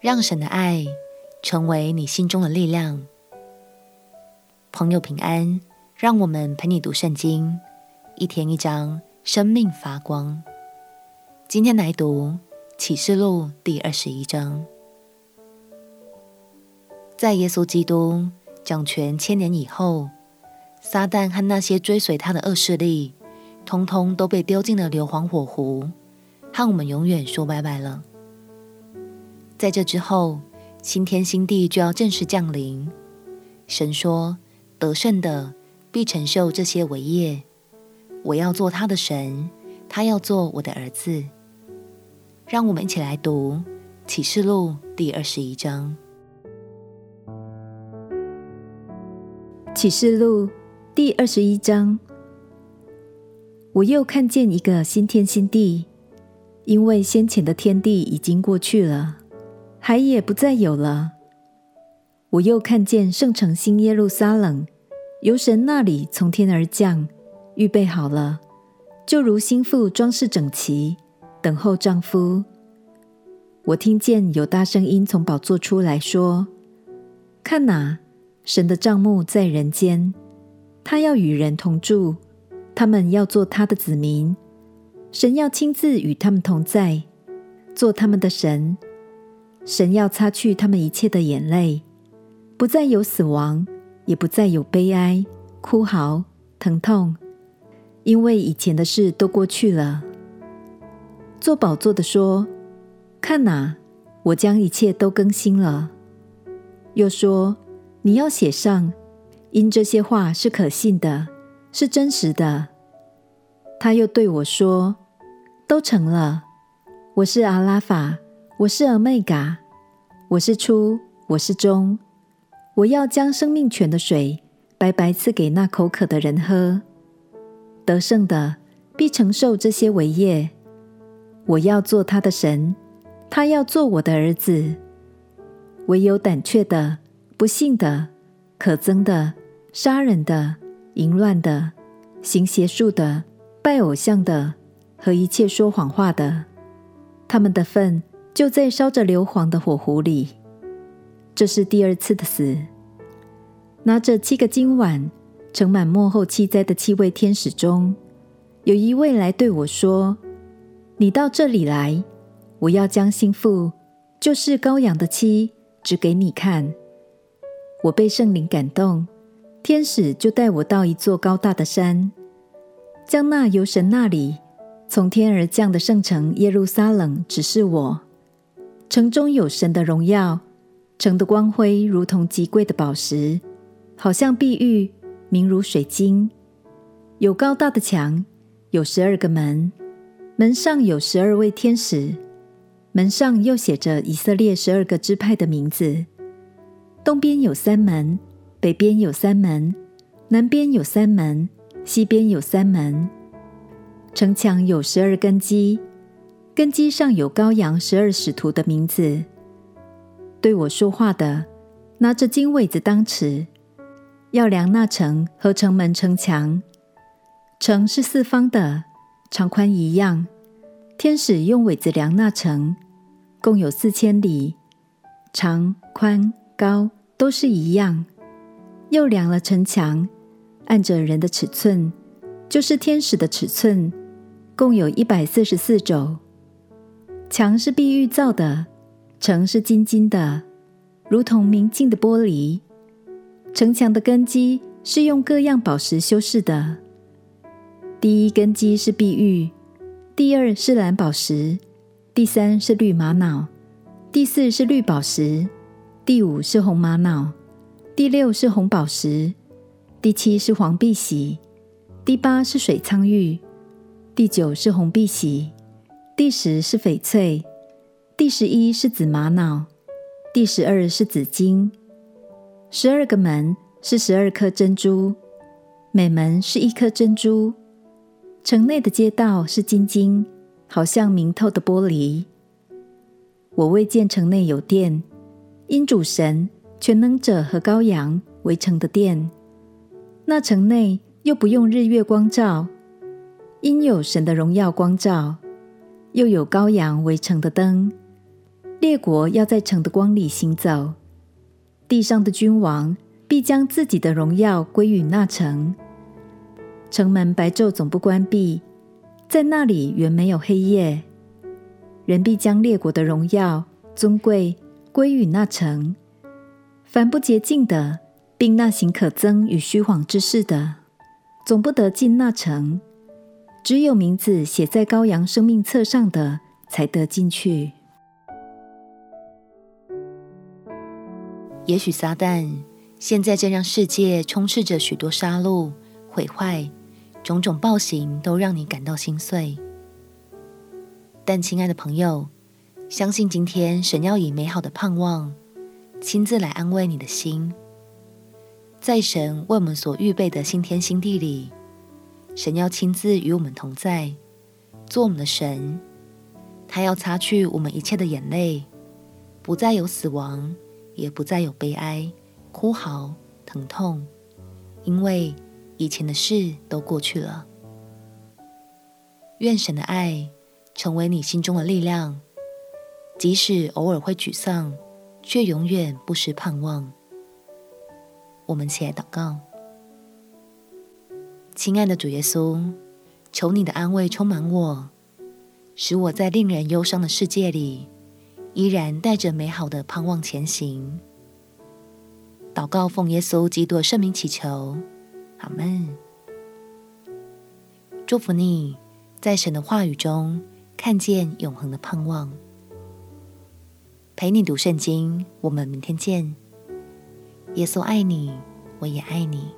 让神的爱成为你心中的力量。朋友平安，让我们陪你读圣经，一天一章，生命发光。今天来读启示录第二十一章。在耶稣基督掌权千年以后，撒旦和那些追随他的恶势力，通通都被丢进了硫磺火湖，和我们永远说拜拜了。在这之后，新天新地就要正式降临。神说：“得胜的必承受这些伟业，我要做他的神，他要做我的儿子。”让我们一起来读启示录第二十一章。启示录第二十一章，我又看见一个新天新地，因为先前的天地已经过去了。海也不再有了。我又看见圣城新耶路撒冷由神那里从天而降，预备好了，就如新妇装饰整齐，等候丈夫。我听见有大声音从宝座出来说：“看哪，神的帐幕在人间，他要与人同住，他们要做他的子民，神要亲自与他们同在，做他们的神。”神要擦去他们一切的眼泪，不再有死亡，也不再有悲哀、哭嚎、疼痛，因为以前的事都过去了。坐宝座的说：“看哪，我将一切都更新了。”又说：“你要写上，因这些话是可信的，是真实的。”他又对我说：“都成了。我是阿拉法。”我是俄梅戛，我是初，我是终。我要将生命泉的水白白赐给那口渴的人喝。得胜的必承受这些为业。我要做他的神，他要做我的儿子。唯有胆怯的、不信的、可憎的、杀人的、淫乱的、行邪术的、拜偶像的和一切说谎话的，他们的份。就在烧着硫磺的火湖里，这是第二次的死。拿着七个金碗盛满末后七灾的七位天使中，有一位来对我说：“你到这里来，我要将新妇，就是羔羊的妻，指给你看。”我被圣灵感动，天使就带我到一座高大的山，将那由神那里从天而降的圣城耶路撒冷指示我。城中有神的荣耀，城的光辉如同极贵的宝石，好像碧玉，明如水晶。有高大的墙，有十二个门，门上有十二位天使，门上又写着以色列十二个支派的名字。东边有三门，北边有三门，南边有三门，西边有三门。城墙有十二根基。根基上有羔羊十二使徒的名字。对我说话的拿着金苇子当尺，要量那城和城门城墙。城是四方的，长宽一样。天使用苇子量那城，共有四千里，长宽高都是一样。又量了城墙，按着人的尺寸，就是天使的尺寸，共有一百四十四肘。墙是碧玉造的，城是金金的，如同明镜的玻璃。城墙的根基是用各样宝石修饰的。第一根基是碧玉，第二是蓝宝石，第三是绿玛瑙，第四是绿宝石，第五是红玛瑙，第六是红宝石，第七是黄碧玺，第八是水苍玉，第九是红碧玺。第十是翡翠，第十一是紫玛瑙，第十二是紫金。十二个门是十二颗珍珠，每门是一颗珍珠。城内的街道是金晶，好像明透的玻璃。我未见城内有殿，因主神全能者和羔羊为城的殿。那城内又不用日月光照，因有神的荣耀光照。又有羔羊为城的灯，列国要在城的光里行走，地上的君王必将自己的荣耀归于那城。城门白昼总不关闭，在那里原没有黑夜。人必将列国的荣耀、尊贵归于那城。凡不洁净的，并那行可憎与虚谎之事的，总不得进那城。只有名字写在羔羊生命册上的，才得进去。也许撒旦现在正让世界充斥着许多杀戮、毁坏。种种暴行都让你感到心碎，但亲爱的朋友，相信今天神要以美好的盼望亲自来安慰你的心。在神为我们所预备的新天新地里，神要亲自与我们同在，做我们的神。他要擦去我们一切的眼泪，不再有死亡，也不再有悲哀、哭嚎、疼痛，因为。以前的事都过去了，愿神的爱成为你心中的力量，即使偶尔会沮丧，却永远不失盼望。我们起来祷告，亲爱的主耶稣，求你的安慰充满我，使我在令人忧伤的世界里，依然带着美好的盼望前行。祷告奉耶稣基督的圣名祈求。阿门。祝福你，在神的话语中看见永恒的盼望。陪你读圣经，我们明天见。耶稣爱你，我也爱你。